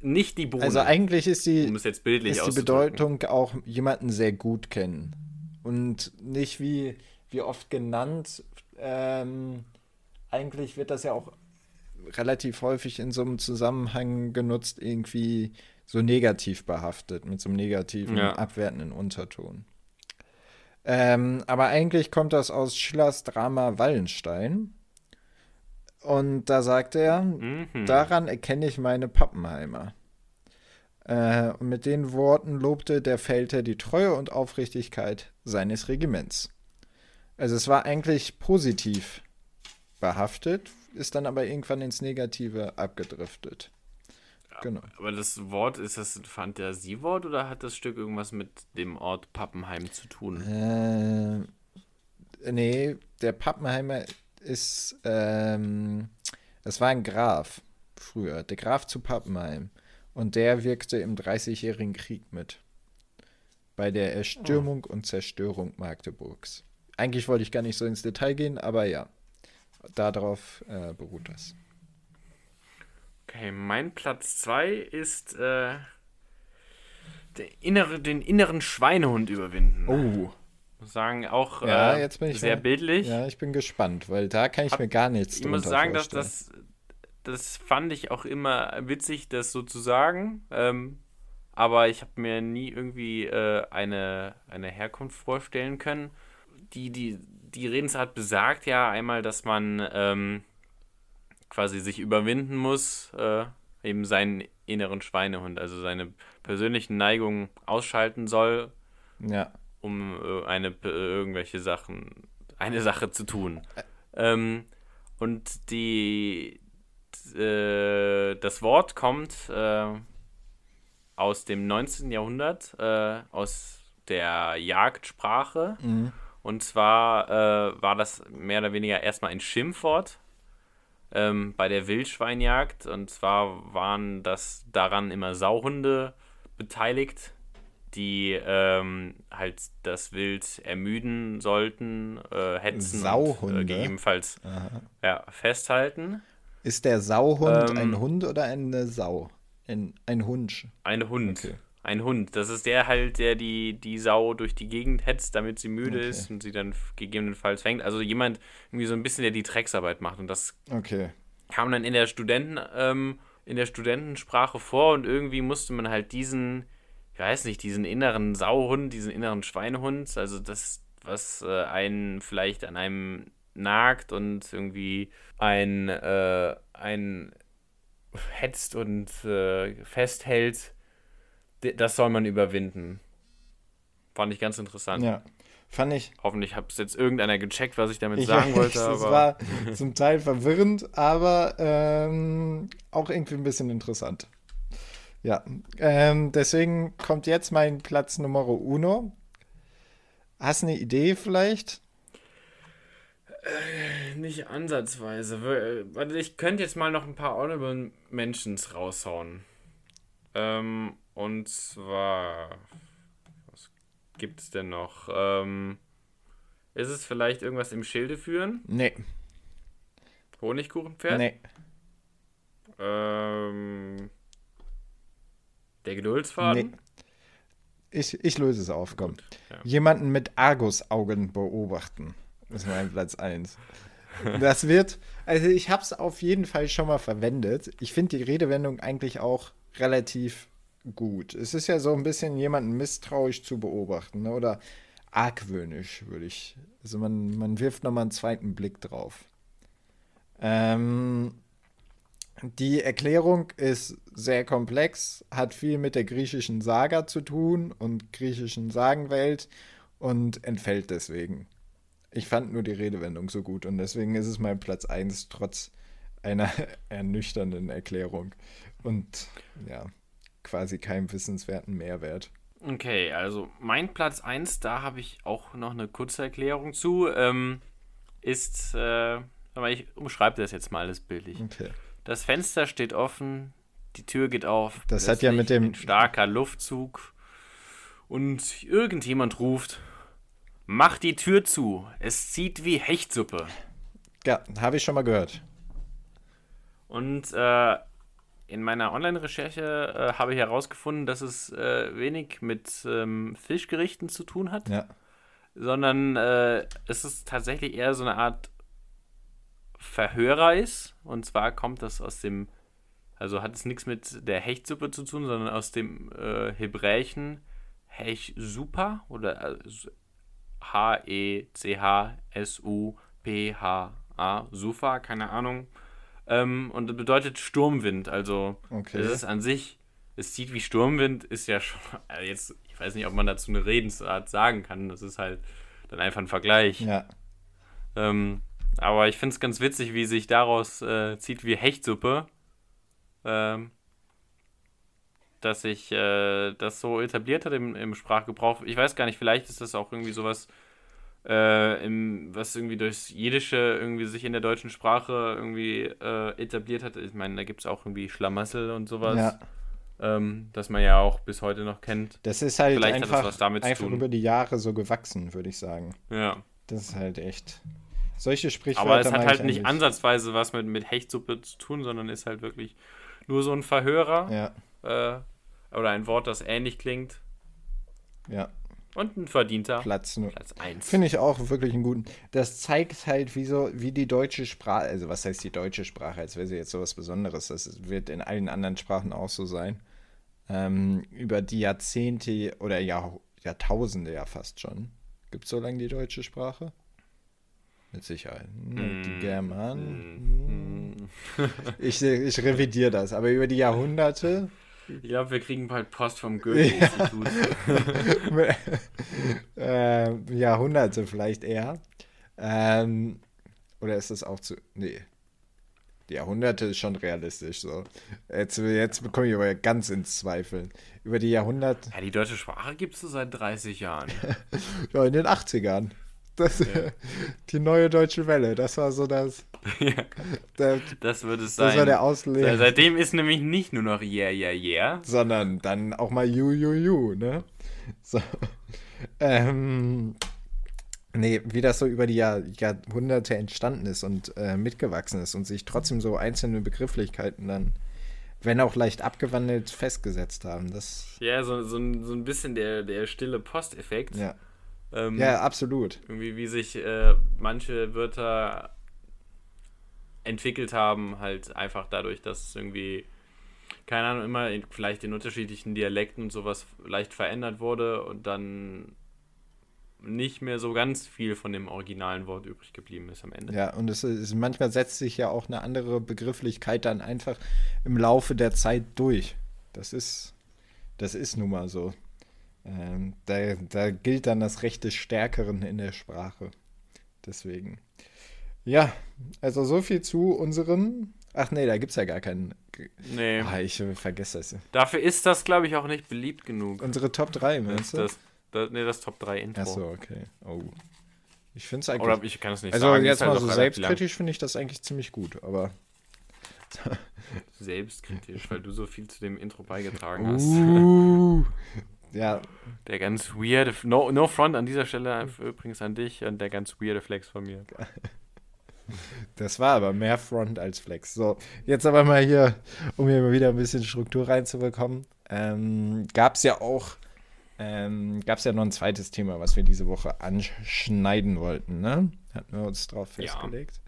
nicht die Bohne. also eigentlich ist die, um es jetzt bildlich ist die. Bedeutung auch jemanden sehr gut kennen. Und nicht wie, wie oft genannt. Ähm, eigentlich wird das ja auch relativ häufig in so einem Zusammenhang genutzt, irgendwie so negativ behaftet, mit so einem negativen, Ja. abwertenden Unterton. Ähm, aber eigentlich kommt das aus Schillers Drama Wallenstein. Und da sagt er, Mhm. Daran erkenne ich meine Pappenheimer. Äh, und mit den Worten lobte der Feldherr die Treue und Aufrichtigkeit seines Regiments. Also es war eigentlich positiv behaftet, ist dann aber irgendwann ins Negative abgedriftet. Genau. Aber das Wort, ist das ein Fantasiewort oder hat das Stück irgendwas mit dem Ort Pappenheim zu tun? Äh, nee, der Pappenheimer ist, ähm, das war ein Graf früher, der Graf zu Pappenheim. Und der wirkte im Dreißigjährigen Krieg mit. Bei der Erstürmung und Zerstörung Magdeburgs. Eigentlich wollte ich gar nicht so ins Detail gehen, aber ja, darauf äh, beruht das. Okay, mein Platz 2 ist äh, der innere, den inneren Schweinehund überwinden. Oh, Muss sagen, auch Ja, äh, jetzt bin ich sehr mal- bildlich. ja, ich bin gespannt, weil da kann ich Hab- mir gar nichts Ich muss sagen, dass das, das fand ich auch immer witzig, das so zu sagen. Ähm, aber ich habe mir nie irgendwie äh, eine, eine Herkunft vorstellen können. Die, die, die Redensart besagt ja einmal, dass man ähm, quasi sich überwinden muss, äh, eben seinen inneren Schweinehund, also seine persönlichen Neigungen ausschalten soll, Ja, um äh, eine äh, irgendwelche Sachen, eine Sache zu tun. Ähm, und die äh, das Wort kommt äh, aus dem 19. Jahrhundert, äh, aus der Jagdsprache. mhm. Und zwar äh, war das mehr oder weniger erstmal ein Schimpfwort ähm, bei der Wildschweinjagd. Und zwar waren das daran immer Sauhunde beteiligt, die ähm, halt das Wild ermüden sollten, äh, hetzen und Sauhunde? äh, gegebenenfalls ja, festhalten. Ist der Sauhund Ähm, ein Hund oder eine Sau? Ein, ein Hund. Ein Hund. Okay. Ein Hund. Das ist der halt, der die, die Sau durch die Gegend hetzt, damit sie müde Okay. ist und sie dann gegebenenfalls fängt. Also jemand irgendwie so ein bisschen, der die Drecksarbeit macht. Und das Okay. kam dann in der Studenten, ähm, in der Studentensprache vor und irgendwie musste man halt diesen, ich weiß nicht, diesen inneren Sauhund, diesen inneren Schweinehund, also das, was äh, einen vielleicht an einem nagt und irgendwie ein, äh, ein hetzt und äh, festhält, das soll man überwinden. Fand ich ganz interessant. Ja. Fand ich. Hoffentlich hat es jetzt irgendeiner gecheckt, was ich damit Ich sagen wollte. aber war zum Teil verwirrend, aber ähm, auch irgendwie ein bisschen interessant. Ja, ähm, deswegen kommt jetzt mein Platz Nummer uno. Hast du eine Idee vielleicht? Nicht ansatzweise. Warte, ich könnte jetzt mal noch ein paar Honorable Mentions raushauen. Ähm, und zwar. Was gibt es denn noch? Ähm, ist es vielleicht irgendwas im Schilde führen? Nee. Honigkuchenpferd? Nee. Ähm, der Geduldsfaden? Nee. Ich, ich löse es auf, komm. ja. Jemanden mit Argusaugen beobachten. Das ist mein Platz 1. Das wird, also ich habe es auf jeden Fall schon mal verwendet. Ich finde die Redewendung eigentlich auch relativ gut. Es ist ja so ein bisschen jemanden misstrauisch zu beobachten ne? oder argwöhnisch, würde ich. Also man, man wirft nochmal einen zweiten Blick drauf. Ähm, die Erklärung ist sehr komplex, hat viel mit der griechischen Saga zu tun und griechischen Sagenwelt und entfällt deswegen. Ich fand nur die Redewendung so gut und deswegen ist es mein Platz 1 trotz einer ernüchternden Erklärung und ja, quasi keinem wissenswerten Mehrwert. Okay, also mein Platz 1, da habe ich auch noch eine kurze Erklärung zu, ähm, ist, äh, ich umschreibe das jetzt mal alles bildlich. Okay. Das Fenster steht offen, die Tür geht auf. Das hat ja mit dem. Ein starker Luftzug. Und irgendjemand ruft: Mach die Tür zu, es zieht wie Hechtsuppe. Ja, habe ich schon mal gehört. Und äh, in meiner Online-Recherche äh, habe ich herausgefunden, dass es äh, wenig mit ähm, Fischgerichten zu tun hat, ja. sondern äh, es ist tatsächlich eher so eine Art Verhörer ist. Und zwar kommt das aus dem, also hat es nichts mit der Hechtsuppe zu tun, sondern aus dem äh, hebräischen Hech-Supa oder H-E-C-H-S-U-P-H-A, Sufa, keine Ahnung. Ähm, und das bedeutet Sturmwind. Also okay. es ist an sich, es zieht wie Sturmwind, ist ja schon, also jetzt, ich weiß nicht, ob man dazu eine Redensart sagen kann. Das ist halt dann einfach ein Vergleich. Ja. Ähm, aber ich finde es ganz witzig, wie sich daraus äh, zieht wie Hechtsuppe. Ähm, dass sich äh, das so etabliert hat im, im, Sprachgebrauch. Ich weiß gar nicht, vielleicht ist das auch irgendwie sowas, äh, im, was irgendwie durchs Jiddische irgendwie sich in der deutschen Sprache irgendwie äh, etabliert hat. Ich meine, da gibt es auch irgendwie Schlamassel und sowas. Ja. Ähm, das man ja auch bis heute noch kennt. Das ist halt Vielleicht einfach, hat das was damit einfach zu tun. über die Jahre so gewachsen, würde ich sagen. Ja. Das ist halt echt. Solche Sprichwörter. Aber es hat halt ich nicht ansatzweise was mit, mit Hechtsuppe zu tun, sondern ist halt wirklich nur so ein Verhörer Ja, äh, oder ein Wort, das ähnlich klingt. ja. Und ein verdienter Platz nur. Platz 1. Finde ich auch wirklich einen guten. Das zeigt halt, wie, so, wie die deutsche Sprache, also was heißt die deutsche Sprache, als wäre sie jetzt sowas Besonderes. Das wird in allen anderen Sprachen auch so sein. Ähm, über die Jahrzehnte oder Jahr, Jahrtausende ja fast schon. Gibt es so lange die deutsche Sprache? Mit Sicherheit. Hm, Die Germanen. Mm. Ich, ich revidiere das. Aber über die Jahrhunderte Ich glaube, wir kriegen bald Post vom Goethe-Institut. äh, Jahrhunderte vielleicht eher. Ähm, oder ist das auch zu. Nee. Die Jahrhunderte ist schon realistisch so. Jetzt, jetzt bekomme ich aber ganz ins Zweifeln. Über die Jahrhunderte. Ja, die deutsche Sprache gibt es so seit 30 Jahren. Ja, in den 80ern. Das, Die neue deutsche Welle, das war so das. ja, Der, das wird es das sein. war der Ausleger. Seitdem ist nämlich nicht nur noch yeah, yeah, yeah. sondern dann auch mal you, you, you, ne? So. Ähm, nee, wie das so über die Jahr, Jahrhunderte entstanden ist und äh, mitgewachsen ist und sich trotzdem so einzelne Begrifflichkeiten dann, wenn auch leicht abgewandelt, festgesetzt haben. Das, Ja, so, so, ein, so ein bisschen der, der stille Posteffekt. ja. Ähm, ja, absolut. Irgendwie, wie sich äh, manche Wörter entwickelt haben, halt einfach dadurch, dass irgendwie, keine Ahnung, immer in, vielleicht in unterschiedlichen Dialekten und sowas leicht verändert wurde und dann nicht mehr so ganz viel von dem originalen Wort übrig geblieben ist am Ende. Ja, und es ist, manchmal setzt sich ja auch eine andere Begrifflichkeit dann einfach im Laufe der Zeit durch. Das ist, das ist nun mal so. Ähm, da, da gilt dann das Recht des Stärkeren in der Sprache. Deswegen. Ja, also so viel zu unseren. Ach nee, da gibt es ja gar keinen. Nee, Ah, ich vergesse das. dafür ist das, glaube ich, auch nicht beliebt genug. Unsere Top 3, Das, meinst du? das, das, nee, das Top 3 Intro. Achso, okay. Oh. Ich finde es eigentlich. Oder ich kann es nicht also sagen. jetzt ist halt mal so selbstkritisch finde ich das eigentlich ziemlich gut, aber. Selbstkritisch, weil du so viel zu dem Intro beigetragen hast. Uh, ja, Der ganz weirde, no, no front an dieser Stelle übrigens an dich und der ganz weirde Flex von mir. Das war aber mehr Front als Flex. So, jetzt aber mal hier, um hier mal wieder ein bisschen Struktur reinzubekommen. Ähm, Gab es ja auch, ähm, gab es ja noch ein zweites Thema, was wir diese Woche anschneiden wollten, ne? Hatten wir uns drauf Ja. festgelegt.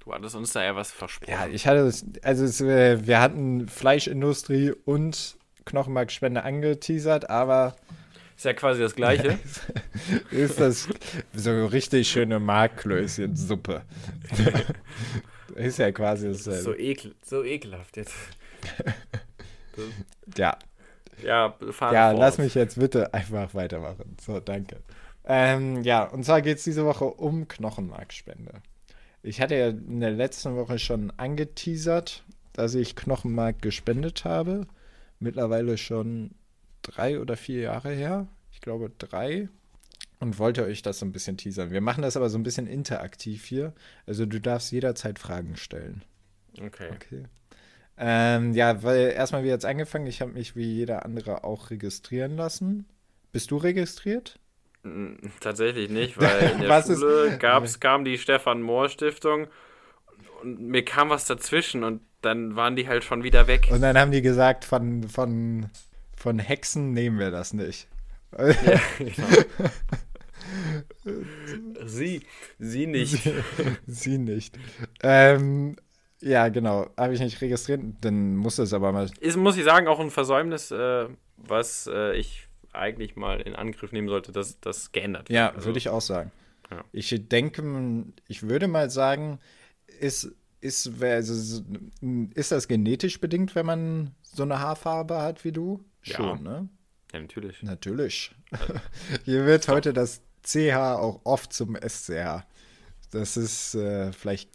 Du hattest uns da ja was versprochen. Ja, ich hatte, also es, äh, wir hatten Fleischindustrie und Knochenmarkspende angeteasert, aber Ist ja quasi das Gleiche. ist das so richtig schöne Markklößchen-Suppe. ist ja quasi dasselbe. So, ekel, so ekelhaft jetzt. ja. Ja, Ja, lass mich jetzt bitte einfach weitermachen. So, danke. Ähm, ja, und zwar geht es diese Woche um Knochenmarkspende. Ich hatte ja in der letzten Woche schon angeteasert, dass ich Knochenmark gespendet habe. Mittlerweile schon drei oder vier Jahre her. Ich glaube drei. Und wollte euch das so ein bisschen teasern. Wir machen das aber so ein bisschen interaktiv hier. Also du darfst jederzeit Fragen stellen. Okay. Okay. Ähm, ja, weil erstmal wie jetzt angefangen, ich habe mich wie jeder andere auch registrieren lassen. Bist du registriert? Tatsächlich nicht, weil in der Schule gab's, kam die Stefan Mohr Stiftung und mir kam was dazwischen und dann waren die halt schon wieder weg. Und dann haben die gesagt, von, von, von Hexen nehmen wir das nicht. Sie, sie nicht. Sie nicht. Ähm, ja, genau. Habe ich nicht registriert. Dann muss es aber mal. Ist, muss ich sagen, auch ein Versäumnis, äh, was äh, ich eigentlich mal in Angriff nehmen sollte, dass das geändert wird. Ja, Also, würde ich auch sagen. Ja. Ich denke, ich würde mal sagen, ist, ist, also, so- ist das genetisch bedingt, wenn man so eine Haarfarbe hat wie du? Ja. Schon, ne? Ja, natürlich. Natürlich. Hier wird heute das CH auch oft zum SCH. Das ist äh, vielleicht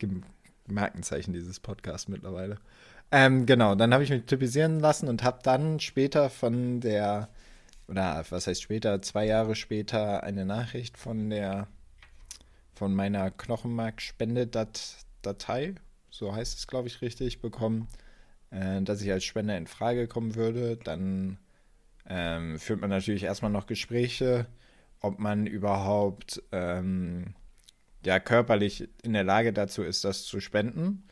Markenzeichen dieses Podcasts mittlerweile. Ähm, genau, dann habe ich mich typisieren lassen und habe dann später von der, oder was heißt später, zwei Jahre später eine Nachricht von der, von meiner Knochenmark-Spendedatei, so heißt es, glaube ich, richtig, bekommen, äh, dass ich als Spender in Frage kommen würde. Dann ähm, führt man natürlich erstmal noch Gespräche, ob man überhaupt ähm, ja, körperlich in der Lage dazu ist, das zu spenden.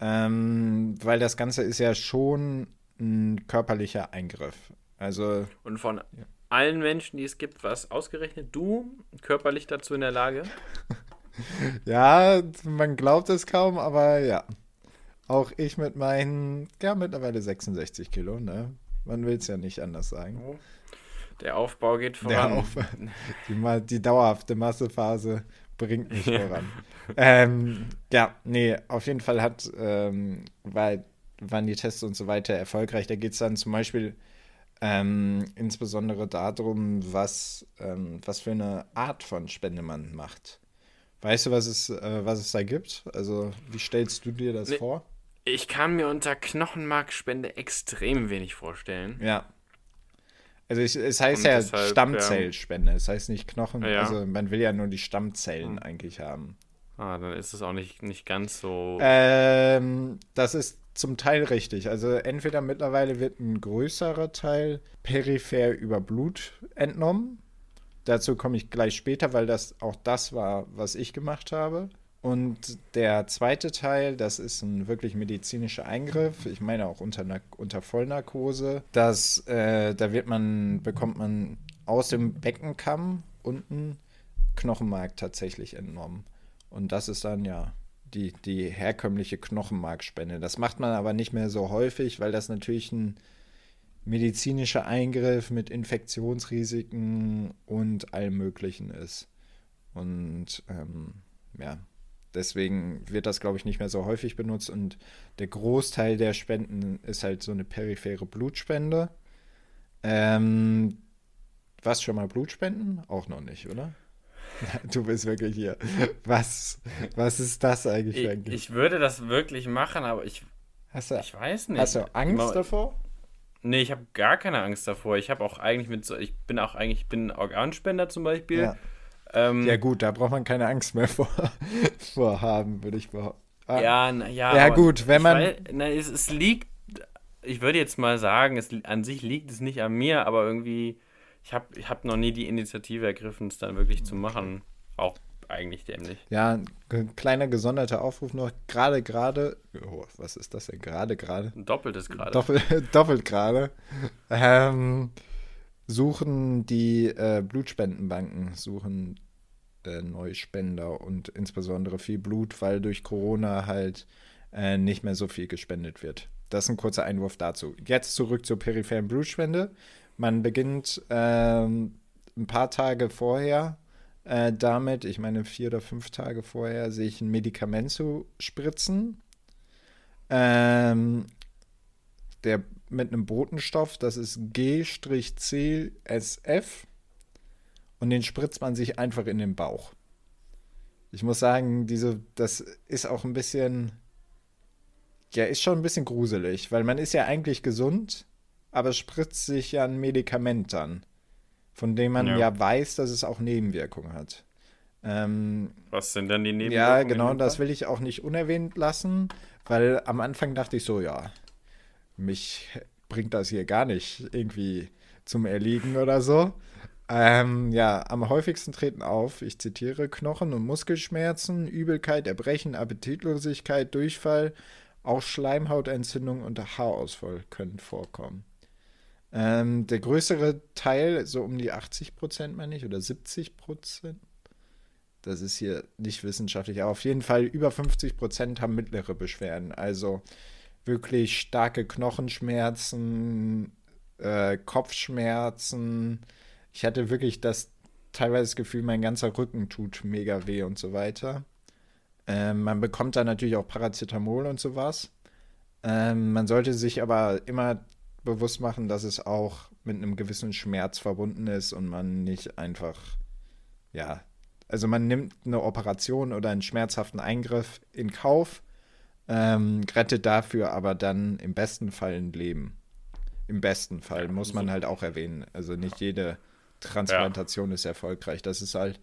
Ähm, weil das Ganze ist ja schon ein körperlicher Eingriff. Also, Und von allen Menschen, die es gibt, was ausgerechnet du körperlich dazu in der Lage? ja, man glaubt es kaum, aber ja. Auch ich mit meinen, ja, mittlerweile 66 Kilo, ne? Man will es ja nicht anders sagen. Der Aufbau geht voran. Auf die, die dauerhafte Massephase bringt mich voran. Ähm, ja, nee, auf jeden Fall hat, ähm, war, waren die Tests und so weiter erfolgreich. Da geht es dann zum Beispiel ähm, insbesondere darum, was, ähm, was für eine Art von Spende man macht. Weißt du, was es, äh, was es da gibt? Also, wie stellst du dir das Nee. vor? Ich kann mir unter Knochenmarkspende extrem wenig vorstellen. Ja. Also ich, es heißt Und ja deshalb, Stammzellspende, es heißt nicht Knochen, Ja. also man will ja nur die Stammzellen eigentlich haben. Ah, dann ist es auch nicht, nicht ganz so. Ähm, das ist zum Teil richtig. Also entweder mittlerweile wird ein größerer Teil peripher über Blut entnommen. Dazu komme ich gleich später, weil das auch das war, was ich gemacht habe. Und der zweite Teil, das ist ein wirklich medizinischer Eingriff. Ich meine auch unter, unter Vollnarkose. Das, äh, da wird man, bekommt man aus dem Beckenkamm unten Knochenmark tatsächlich entnommen. Und das ist dann ja die, die herkömmliche Knochenmarkspende. Das macht man aber nicht mehr so häufig, weil das natürlich ein medizinischer Eingriff mit Infektionsrisiken und allem Möglichen ist. Und ähm, ja, deswegen wird das, glaube ich, nicht mehr so häufig benutzt. Und der Großteil der Spenden ist halt so eine periphere Blutspende. Ähm, was schon mal Blutspenden? Auch noch nicht, oder? Du bist wirklich hier. Was, was ist das eigentlich ich, ich würde das wirklich machen, aber ich, Hast du, ich weiß nicht. hast du Angst davor? Nee, ich habe gar keine Angst davor. Ich habe auch eigentlich mit so, ich bin auch eigentlich, ich bin Organspender zum Beispiel. Ja. Ähm, ja, gut, da braucht man keine Angst mehr vor, vor haben, würde ich behaupten. Ah, Ja, na, ja, Ja, gut, wenn man- Weiß, na, es, es liegt, ich würde jetzt mal sagen, es, an sich liegt es nicht an mir, aber irgendwie, ich habe ich hab noch nie die Initiative ergriffen, es dann wirklich zu machen. Auch eigentlich dämlich. Ja, ein kleiner gesonderter Aufruf noch. Gerade, gerade. Oh, was ist das denn? Gerade, gerade. Doppeltes gerade. Doppel, doppelt gerade. Ähm, suchen die äh, Blutspendenbanken, suchen äh, neue Spender und insbesondere viel Blut, weil durch Corona halt äh, nicht mehr so viel gespendet wird. Das ist ein kurzer Einwurf dazu. Jetzt zurück zur peripheren Blutspende. man beginnt ähm, ein paar Tage vorher äh, damit, ich meine vier oder fünf Tage vorher, sich ein Medikament zu spritzen. Ähm, der mit einem Botenstoff, das ist G-CSF. Und den spritzt man sich einfach in den Bauch. Ich muss sagen, diese, das ist auch ein bisschen, ja, ist schon ein bisschen gruselig, weil man ist ja eigentlich gesund, aber spritzt sich ja ein Medikament dann, von dem man ja, ja weiß, dass es auch Nebenwirkungen hat. Ähm, Was sind denn die Nebenwirkungen? Ja, genau, das will ich auch nicht unerwähnt lassen, weil am Anfang dachte ich so, ja, mich bringt das hier gar nicht irgendwie zum Erliegen oder so. Ähm, ja, am häufigsten treten auf, ich zitiere, Knochen- und Muskelschmerzen, Übelkeit, Erbrechen, Appetitlosigkeit, Durchfall, auch Schleimhautentzündung und Haarausfall können vorkommen. Ähm, der größere Teil, so um die 80 Prozent, meine ich, oder 70 Prozent, das ist hier nicht wissenschaftlich, aber auf jeden Fall über 50 Prozent haben mittlere Beschwerden. Also wirklich starke Knochenschmerzen, äh, Kopfschmerzen. Ich hatte wirklich das teilweise das Gefühl, mein ganzer Rücken tut mega weh und so weiter. Ähm, man bekommt dann natürlich auch Paracetamol und sowas. Ähm, man sollte sich aber immer bewusst machen, dass es auch mit einem gewissen Schmerz verbunden ist und man nicht einfach, ja, also man nimmt eine Operation oder einen schmerzhaften Eingriff in Kauf, ähm, rettet dafür aber dann im besten Fall ein Leben. Im besten Fall, ja, muss man halt auch erwähnen. Also nicht jede Transplantation ja. ist erfolgreich. Das ist halt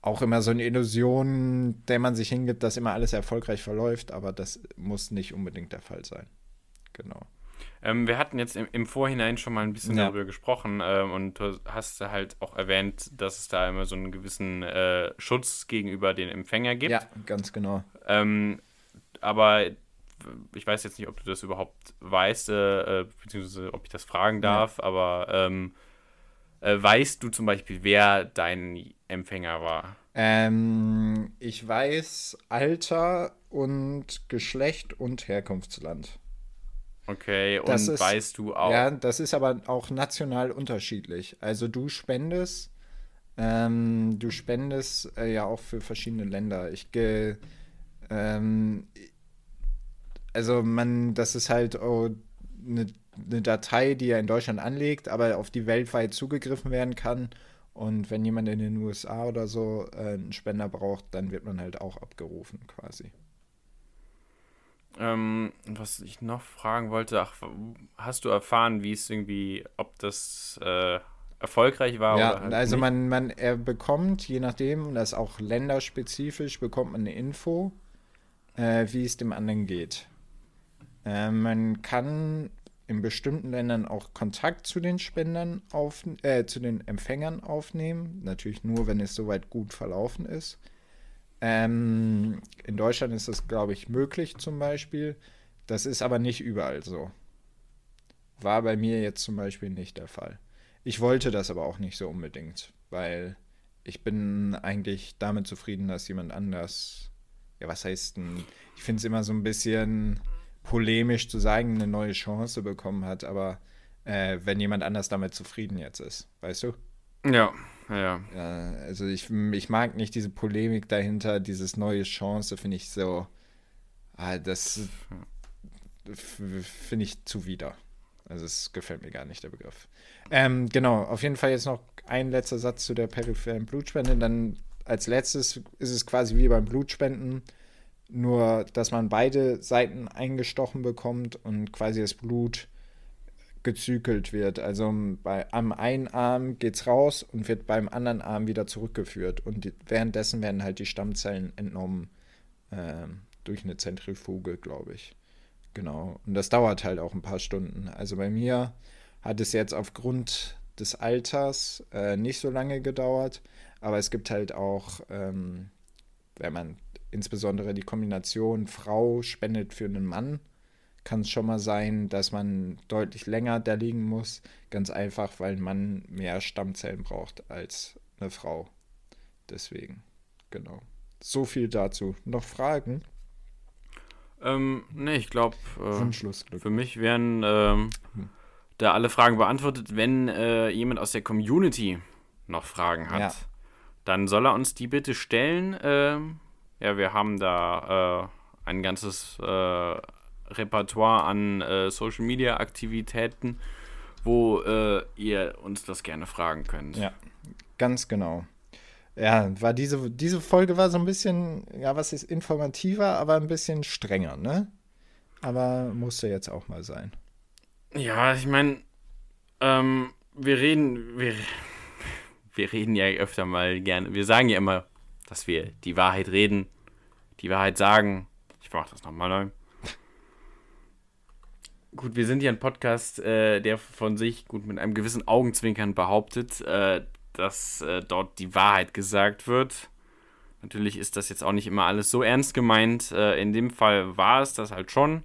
auch immer so eine Illusion, der man sich hingibt, dass immer alles erfolgreich verläuft, aber das muss nicht unbedingt der Fall sein. Genau. Ähm, wir hatten jetzt im, im, Vorhinein schon mal ein bisschen ja. darüber gesprochen ähm, und du hast halt auch erwähnt, dass es da immer so einen gewissen äh, Schutz gegenüber den Empfänger gibt. Ja, ganz genau. Ähm, aber ich weiß jetzt nicht, ob du das überhaupt weißt, äh, äh beziehungsweise ob ich das fragen darf, ja. aber ähm, äh, weißt du zum Beispiel, wer dein Empfänger war? Ähm, ich weiß Alter und Geschlecht und Herkunftsland. Okay, und ist, weißt du auch. Ja, das ist aber auch national unterschiedlich. Also du spendest, ähm, du spendest äh, ja auch für verschiedene Länder. Ich gehe, ähm, also man, das ist halt oh, eine, eine Datei, die er in Deutschland anlegt, aber auf die weltweit zugegriffen werden kann. Und wenn jemand in den USA oder so äh, einen Spender braucht, dann wird man halt auch abgerufen quasi. Ähm, was ich noch fragen wollte, ach, hast du erfahren, wie es irgendwie, ob das äh, erfolgreich war ja, oder halt also man, man er bekommt, je nachdem, das ist auch länderspezifisch, bekommt man eine Info, äh, wie es dem anderen geht. Äh, man kann in bestimmten Ländern auch Kontakt zu den Spendern auf, äh, zu den Empfängern aufnehmen. Natürlich nur, wenn es soweit gut verlaufen ist. Ähm, in Deutschland ist das, glaube ich, möglich zum Beispiel. Das ist aber nicht überall so. War bei mir jetzt zum Beispiel nicht der Fall. Ich wollte das aber auch nicht so unbedingt, weil ich bin eigentlich damit zufrieden, dass jemand anders, ja, was heißt denn, ich finde es immer so ein bisschen polemisch zu sagen, eine neue Chance bekommen hat, aber äh, wenn jemand anders damit zufrieden jetzt ist, weißt du? Ja, ja. ja also ich, ich mag nicht diese Polemik dahinter, dieses neue Chance, finde ich so, ah, das finde ich zuwider. Also es gefällt mir gar nicht, der Begriff. Ähm, genau, auf jeden Fall jetzt noch ein letzter Satz zu der peripheren Blutspende. Dann als letztes ist es quasi wie beim Blutspenden, nur dass man beide Seiten eingestochen bekommt und quasi das Blut gezügelt wird. Also bei, am einen Arm geht es raus und wird beim anderen Arm wieder zurückgeführt. Und die, währenddessen werden halt die Stammzellen entnommen äh, durch eine Zentrifuge, glaube ich. Genau. Und das dauert halt auch ein paar Stunden. Also bei mir hat es jetzt aufgrund des Alters äh, nicht so lange gedauert, aber es gibt halt auch, ähm, wenn man insbesondere die Kombination Frau spendet für einen Mann, kann es schon mal sein, dass man deutlich länger da liegen muss. Ganz einfach, weil man mehr Stammzellen braucht als eine Frau. Deswegen, genau. So viel dazu. Noch Fragen? Ähm, nee, ich glaube, äh, für mich wären ähm, hm. da alle Fragen beantwortet. Wenn äh, jemand aus der Community noch Fragen hat, Ja. dann soll er uns die bitte stellen. Ähm, ja, wir haben da äh, ein ganzes äh, Repertoire an äh, Social Media Aktivitäten, wo äh, ihr uns das gerne fragen könnt. Ja, ganz genau. Ja, war diese, diese Folge war so ein bisschen, ja, was ist informativer, aber ein bisschen strenger, ne? Aber musste jetzt auch mal sein. Ja, ich meine, ähm, wir reden, wir, wir reden ja öfter mal gerne, wir sagen ja immer, dass wir die Wahrheit reden, die Wahrheit sagen. Ich mach das nochmal neu. Gut, wir sind ja ein Podcast, äh, der von sich gut mit einem gewissen Augenzwinkern behauptet, äh, dass äh, dort die Wahrheit gesagt wird. Natürlich ist das jetzt auch nicht immer alles so ernst gemeint. Äh, in dem Fall war es das halt schon.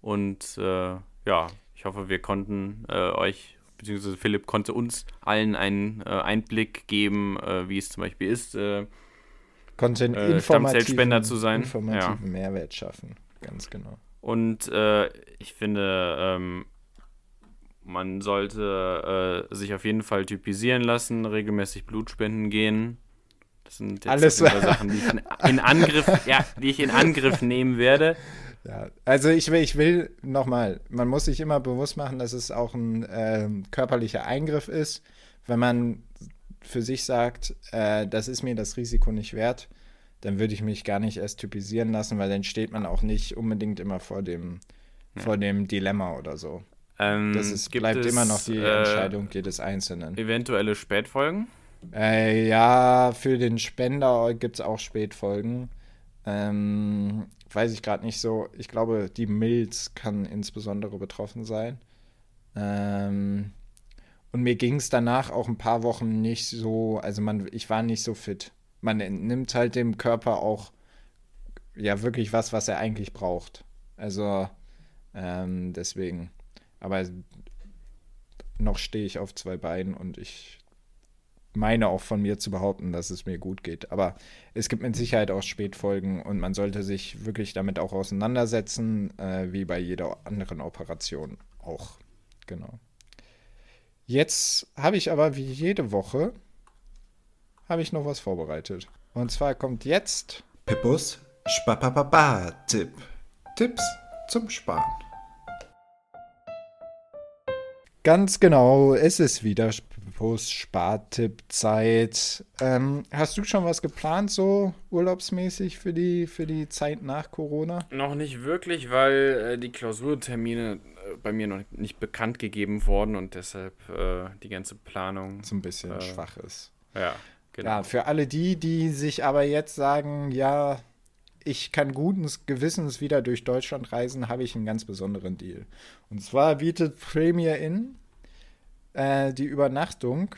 Und äh, ja, ich hoffe, wir konnten äh, euch, beziehungsweise Philipp konnte uns allen einen Einblick geben, wie es zum Beispiel ist. Äh, Konnte einen Äh, Stammzellspender zu sein. informativen Mehrwert schaffen. Ganz genau. Und äh, ich finde, ähm, man sollte äh, sich auf jeden Fall typisieren lassen, regelmäßig Blutspenden gehen. Das sind jetzt Alles- Sachen, die ich in, in Angriff, ja, die ich in Angriff nehmen werde. Ja, also ich will, ich will nochmal, man muss sich immer bewusst machen, dass es auch ein ähm, körperlicher Eingriff ist. Wenn man für sich sagt, äh, das ist mir das Risiko nicht wert, dann würde ich mich gar nicht erst typisieren lassen, weil dann steht man auch nicht unbedingt immer vor dem, vor dem Dilemma oder so. Ähm, Das ist, bleibt es, immer noch die äh, Entscheidung jedes Einzelnen. Eventuelle Spätfolgen. Äh, ja, für den Spender gibt es auch Spätfolgen. Ähm, weiß ich gerade nicht so. Ich glaube, die Milz kann insbesondere betroffen sein. Ähm, und mir ging es danach auch ein paar Wochen nicht so, also man, ich war nicht so fit. Man nimmt halt dem Körper auch ja wirklich was, was er eigentlich braucht. Also ähm, deswegen. Aber noch stehe ich auf zwei Beinen und ich meine auch von mir zu behaupten, dass es mir gut geht. Aber es gibt mit Sicherheit auch Spätfolgen und man sollte sich wirklich damit auch auseinandersetzen, äh, wie bei jeder anderen Operation auch. Genau. Jetzt habe ich aber wie jede Woche habe ich noch was vorbereitet. Und zwar kommt jetzt Pippus Spapapapa-Tipp. Tipps zum Sparen. Ganz genau, es ist wieder Post-Spartipp-Zeit. Ähm, hast du schon was geplant, so urlaubsmäßig für die, für die Zeit nach Corona? Noch nicht wirklich, weil äh, die Klausurtermine äh, bei mir noch nicht bekannt gegeben wurden und deshalb äh, die ganze Planung. So ein bisschen Äh, schwach ist. Ja, genau. Ja, für alle die, die sich aber jetzt sagen, ja, ich kann guten Gewissens wieder durch Deutschland reisen, habe ich einen ganz besonderen Deal. Und zwar bietet Premier Inn äh, die Übernachtung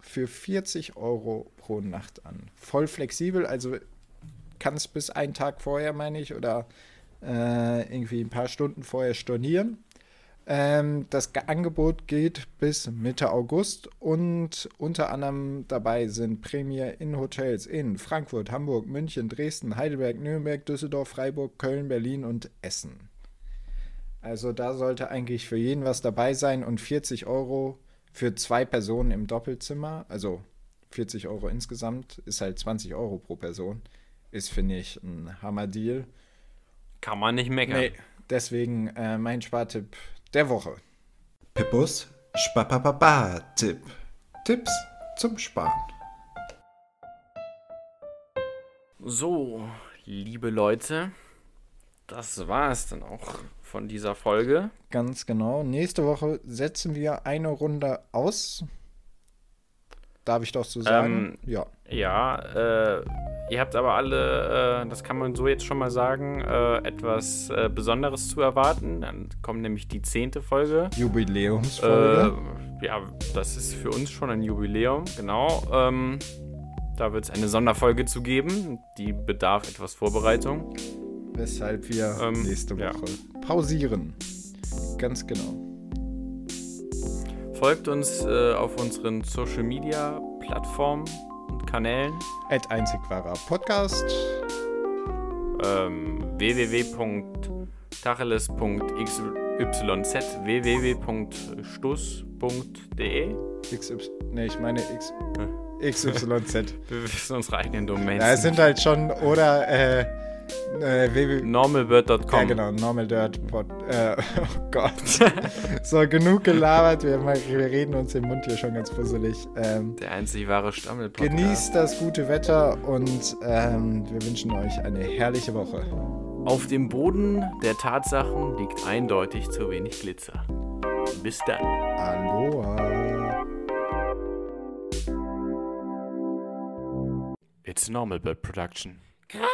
für 40 Euro pro Nacht an. Voll flexibel, also kannst bis einen Tag vorher, meine ich, oder äh, irgendwie ein paar Stunden vorher stornieren. Ähm, das Ge- Angebot geht bis Mitte August und unter anderem dabei sind Premier in Hotels in Frankfurt, Hamburg, München, Dresden, Heidelberg, Nürnberg, Düsseldorf, Freiburg, Köln, Berlin und Essen. Also da sollte eigentlich für jeden was dabei sein und 40 Euro für zwei Personen im Doppelzimmer, also 40 Euro insgesamt, ist halt 20 Euro pro Person. Ist, finde ich, ein Hammer-Deal. Kann man nicht meckern. Nee, deswegen äh, mein Spartipp der Woche. Pippus Spapapapa-Tipp. Tipps zum Sparen. So, liebe Leute, das war es dann auch von dieser Folge. Ganz genau. Nächste Woche setzen wir eine Runde aus. Darf ich doch so sagen? ja. Ja, äh, ihr habt aber alle, äh, das kann man so jetzt schon mal sagen, äh, etwas äh, Besonderes zu erwarten. Dann kommt nämlich die zehnte Folge. Jubiläumsfolge. Äh, ja, das ist für uns schon ein Jubiläum, genau. Ähm, da wird es eine Sonderfolge zu geben. Die bedarf etwas Vorbereitung. weshalb wir ähm, nächste ja. Woche pausieren. Ganz genau. Folgt uns äh, auf unseren Social Media Plattformen Kanälen. At einzig wahrer Podcast. Ähm, www.tacheles.xyz www.stuss.de. XY. Ne, ich meine X, XYZ. Wir wissen unsere eigenen Domains. Ja, es sind halt schon, oder, äh, äh, www. normalbird.com. Ja, genau, Normal Dirt Pod. Äh, oh Gott. so, genug gelabert. Wir, wir reden uns den Mund hier schon ganz fusselig. Ähm, Der einzig wahre Stammel-Podcast. genießt das gute Wetter und ähm, wir wünschen euch eine herrliche Woche. Auf dem Boden der Tatsachen liegt eindeutig zu wenig Glitzer. Bis dann. Aloha. It's Normal Bird Production. Krass.